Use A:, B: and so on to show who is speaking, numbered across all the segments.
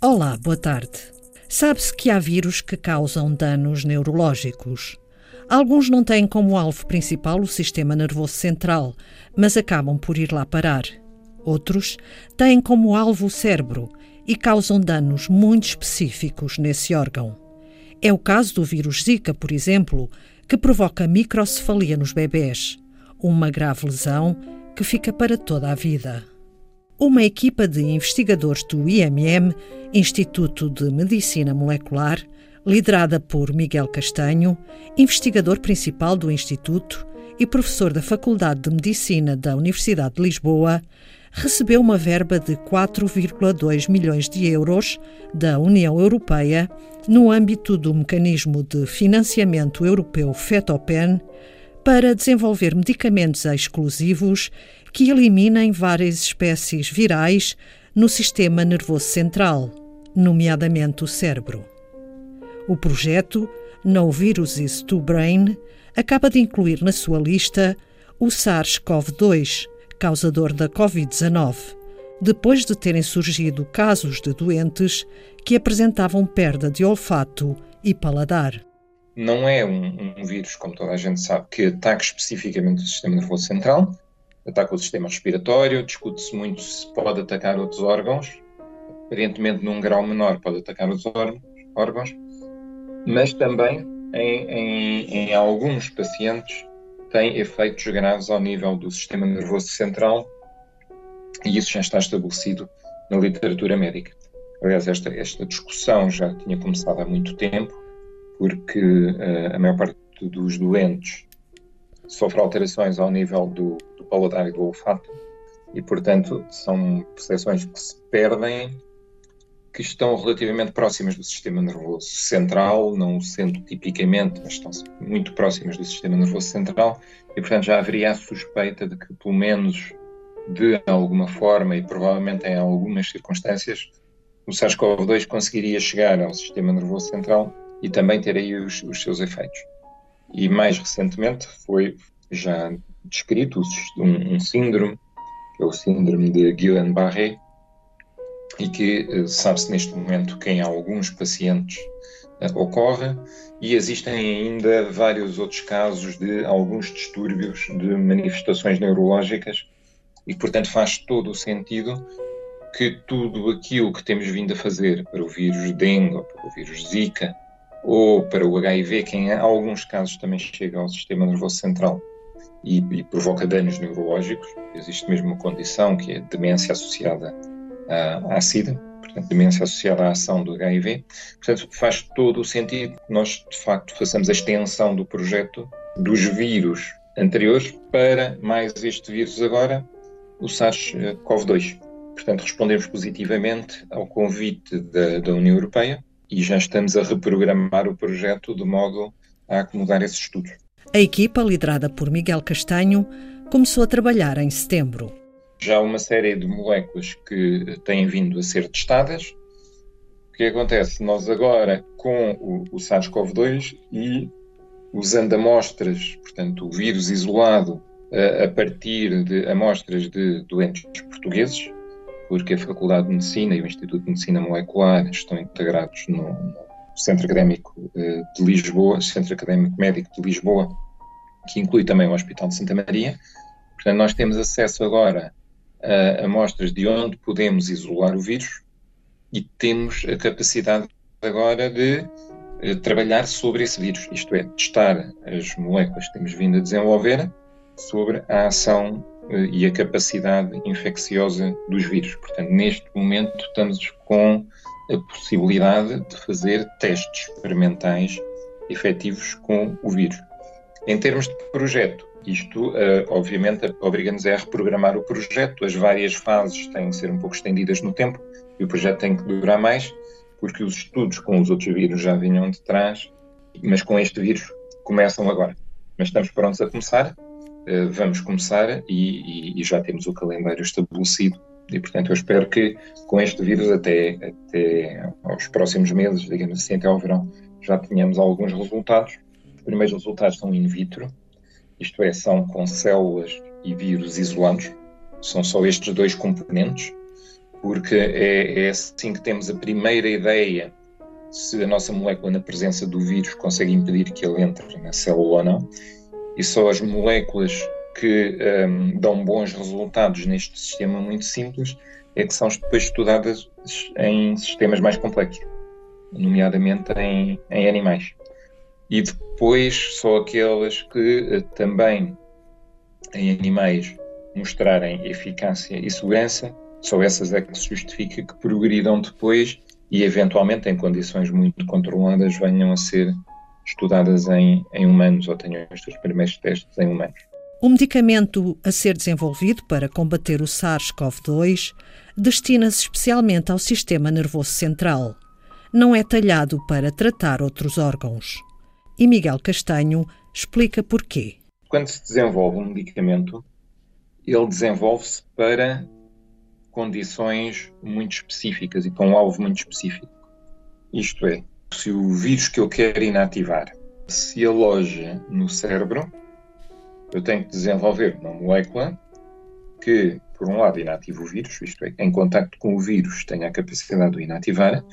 A: Olá, boa tarde. Sabe-se que há vírus que causam danos neurológicos. Alguns não têm como alvo principal o sistema nervoso central, mas acabam por ir lá parar. Outros têm como alvo o cérebro e causam danos muito específicos nesse órgão. É o caso do vírus Zika, por exemplo, que provoca microcefalia nos bebés, uma grave lesão que fica para toda a vida uma equipa de investigadores do IMM, Instituto de Medicina Molecular, liderada por Miguel Castanho, investigador principal do Instituto e professor da Faculdade de Medicina da Universidade de Lisboa, recebeu uma verba de 4,2 milhões de euros da União Europeia no âmbito do Mecanismo de Financiamento Europeu FETOPEN para desenvolver medicamentos exclusivos que eliminem várias espécies virais no sistema nervoso central, nomeadamente o cérebro. O projeto No Viruses to Brain acaba de incluir na sua lista o SARS-CoV-2, causador da Covid-19, depois de terem surgido casos de doentes que apresentavam perda de olfato e paladar.
B: Não é um, um vírus, como toda a gente sabe, que ataque especificamente o sistema nervoso central, ataca o sistema respiratório, discute-se muito se pode atacar outros órgãos, aparentemente num grau menor pode atacar os órgãos, mas também em, em, em alguns pacientes tem efeitos graves ao nível do sistema nervoso central. E isso já está estabelecido na literatura médica. Aliás, esta, esta discussão já tinha começado há muito tempo, porque uh, a maior parte dos doentes sofre alterações ao nível do, do paladar e do olfato e, portanto, são percepções que se perdem, que estão relativamente próximas do sistema nervoso central, não sendo tipicamente, mas estão muito próximas do sistema nervoso central, e, portanto, já haveria a suspeita de que, pelo menos de alguma forma e provavelmente em algumas circunstâncias, o SARS-CoV-2 conseguiria chegar ao sistema nervoso central e também ter aí os, os seus efeitos. E mais recentemente foi já descrito um, um síndrome, que é o síndrome de Guillain-Barré, e que eh, sabe-se neste momento que em alguns pacientes uh, ocorre, e existem ainda vários outros casos de alguns distúrbios de manifestações neurológicas, e portanto faz todo o sentido que tudo aquilo que temos vindo a fazer para o vírus dengue, para o vírus Zika, ou para o HIV, que em alguns casos também chega ao sistema nervoso central e, e provoca danos neurológicos. Existe mesmo uma condição que é demência associada à, à SIDA, portanto, demência associada à ação do HIV. Portanto, faz todo o sentido que nós, de facto, façamos a extensão do projeto dos vírus anteriores para mais este vírus agora, o SARS-CoV-2. Portanto, respondemos positivamente ao convite da, da União Europeia e já estamos a reprogramar o projeto de modo a acomodar esses estudos.
A: A equipa, liderada por Miguel Castanho, começou a trabalhar em setembro.
B: Já há uma série de moléculas que têm vindo a ser testadas. O que acontece? Nós agora, com o, o SARS-CoV-2 e usando amostras, portanto, o vírus isolado a, a partir de amostras de doentes portugueses, porque a Faculdade de Medicina e o Instituto de Medicina Molecular estão integrados no, Centro Académico eh, de Lisboa, Centro Académico Médico de Lisboa, que inclui também o Hospital de Santa Maria. Portanto, nós temos acesso agora a amostras de onde podemos isolar o vírus e temos a capacidade agora de eh, trabalhar sobre esse vírus, isto é, testar as moléculas que temos vindo a desenvolver sobre a ação e a capacidade infecciosa dos vírus. Portanto, neste momento estamos com a possibilidade de fazer testes experimentais efetivos com o vírus. Em termos de projeto, isto, uh, obviamente, obriga-nos a reprogramar o projeto. As várias fases têm que ser um pouco estendidas no tempo e o projeto tem que durar mais, porque os estudos com os outros vírus já vinham de trás, mas com este vírus começam agora. Mas estamos prontos a começar eh, vamos começar e, e, e, já temos o calendário estabelecido. E, portanto, eu espero que com este vírus, até, até aos próximos meses, digamos assim, até ao verão, já tenhamos alguns resultados. Os primeiros resultados são in vitro, isto é, são com células e vírus isolados, são só estes dois componentes. porque é, é assim que temos a primeira ideia se a nossa molécula, na presença do vírus, consegue impedir que ele entre na célula ou não. E só as moléculas que um, dão bons resultados neste sistema muito simples é que são depois estudadas em sistemas mais complexos, nomeadamente em, em animais. E depois só aquelas que uh, também em animais mostrarem eficácia e segurança, só essas é que se justifica que progridam depois e eventualmente em condições muito controladas venham a ser estudadas em, em humanos ou tenham os seus primeiros testes em humanos.
A: O medicamento a ser desenvolvido para combater o SARS-CoV-2 destina-se especialmente ao sistema nervoso central. Não é talhado para tratar outros órgãos. E Miguel Castanho explica porquê.
B: Quando se desenvolve um medicamento, ele desenvolve-se para condições muito específicas e para um alvo muito específico. Isto é, se o vírus que eu quero inativar se aloja no cérebro, eu tenho que desenvolver uma molécula que, por um lado, inative o vírus, isto é, em contacto com o vírus tenha a capacidade de o inativar,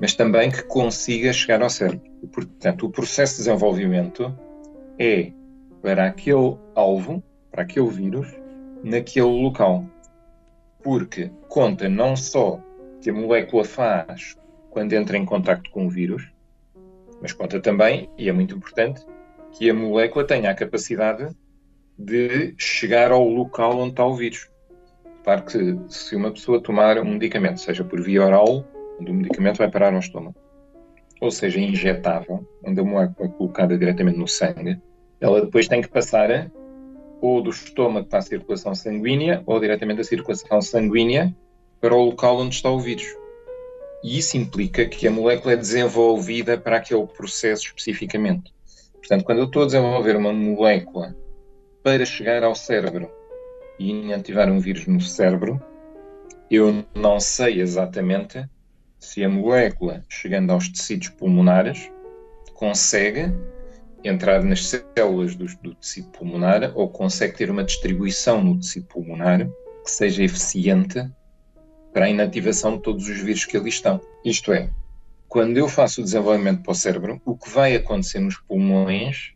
B: mas também que consiga chegar ao cérebro. Portanto, o processo de desenvolvimento é para aquele alvo, para aquele vírus, naquele local porque conta não só que a molécula faz quando entra em contacto com o vírus, mas conta também, e é muito importante, que a molécula tenha a capacidade de chegar ao local onde está o vírus. Claro que se uma pessoa tomar um medicamento, seja por via oral, onde o medicamento vai parar no estômago, ou seja, injetável, onde a molécula é colocada diretamente no sangue, ela depois tem que passar ou do estômago para a circulação sanguínea ou diretamente da circulação sanguínea para o local onde está o vírus. E isso implica que a molécula é desenvolvida para aquele processo especificamente. Portanto, quando eu estou a desenvolver uma molécula para chegar ao cérebro e inativar um vírus no cérebro, eu não sei exatamente se a molécula, chegando aos tecidos pulmonares, consegue entrar nas células do, do, tecido pulmonar ou consegue ter uma distribuição no tecido pulmonar que seja eficiente para a inativação de todos os vírus que ali estão. Isto é, quando eu faço o desenvolvimento para o cérebro, o que vai acontecer nos pulmões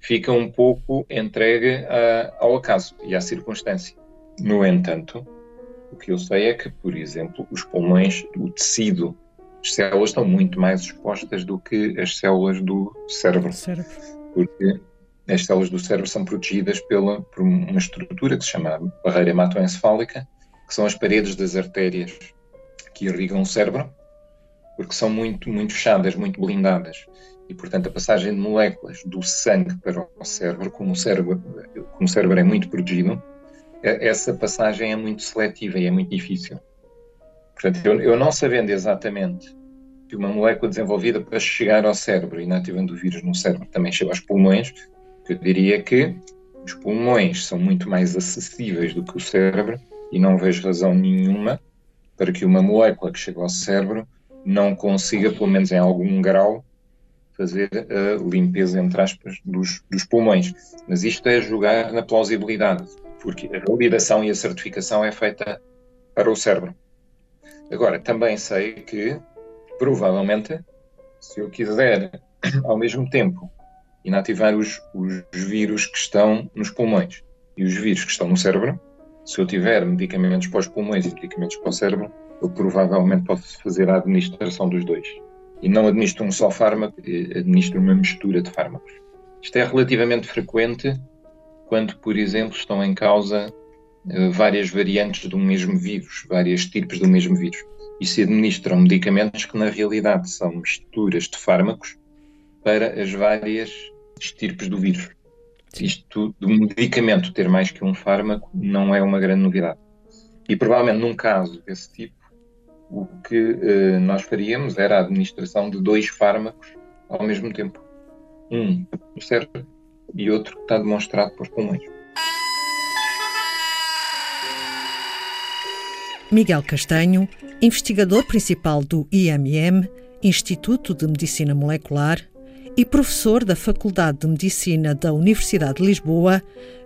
B: fica um pouco entregue a, ao acaso e à circunstância. No entanto, o que eu sei é que, por exemplo, os pulmões, o tecido as células estão muito mais expostas do que as células do cérebro. cérebro. Porque as células do cérebro são protegidas pela, por uma estrutura que se chama barreira hematoencefálica, que são as paredes das artérias que irrigam o cérebro, porque são muito, muito fechadas, muito blindadas. E, portanto, a passagem de moléculas do sangue para o cérebro, como o cérebro, como o cérebro é muito protegido, é, essa passagem é muito seletiva e é muito difícil. Portanto, eu, eu não sabendo exatamente que uma molécula desenvolvida para chegar ao cérebro, inativando o vírus no cérebro, também chega aos pulmões, eu diria que os pulmões são muito mais acessíveis do que o cérebro e não vejo razão nenhuma para que uma molécula que chega ao cérebro não consiga, pelo menos em algum grau, fazer a limpeza, entre aspas, dos, dos pulmões. Mas isto é jogar na plausibilidade, porque a validação e a certificação é feita para o cérebro. Agora, também sei que, provavelmente, se eu quiser, ao mesmo tempo, inativar os, os vírus que estão nos pulmões e os vírus que estão no cérebro, se eu tiver medicamentos para os pulmões e medicamentos para o cérebro, eu provavelmente posso fazer a administração dos dois. E não administro um só fármaco, administro uma mistura de fármacos. Isto é relativamente frequente quando, por exemplo, estão em causa eh, várias variantes do mesmo vírus, várias tipos do mesmo vírus. E se administram medicamentos que, na realidade, são misturas de fármacos para as várias estirpes do vírus. Isto do medicamento ter mais que um fármaco não é uma grande novidade. E provavelmente num caso desse tipo, o que uh, nós faríamos era a administração de dois fármacos ao mesmo tempo. Um cérebro e outro que está demonstrado os pulmões.
A: Miguel Castanho, investigador principal do IMM, Instituto de Medicina Molecular, e professor da Faculdade de Medicina da Universidade de Lisboa,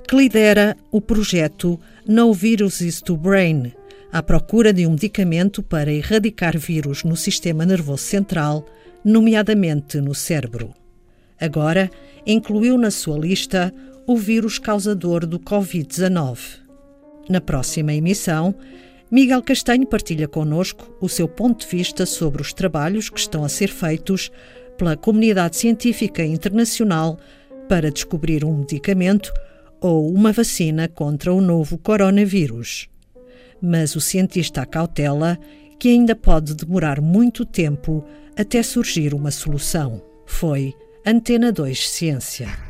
A: que lidera o projeto No Viruses to Brain, à procura de um medicamento para erradicar vírus no sistema nervoso central, nomeadamente no cérebro. Agora, incluiu na sua lista o vírus causador do Covid-19. Na próxima emissão, Miguel Castanho partilha connosco o seu ponto de vista sobre os trabalhos que estão a ser feitos pela comunidade científica internacional para descobrir um medicamento ou uma vacina contra o novo coronavírus. Mas o cientista acautela que ainda pode demorar muito tempo até surgir uma solução. Foi Antena 2 Ciência.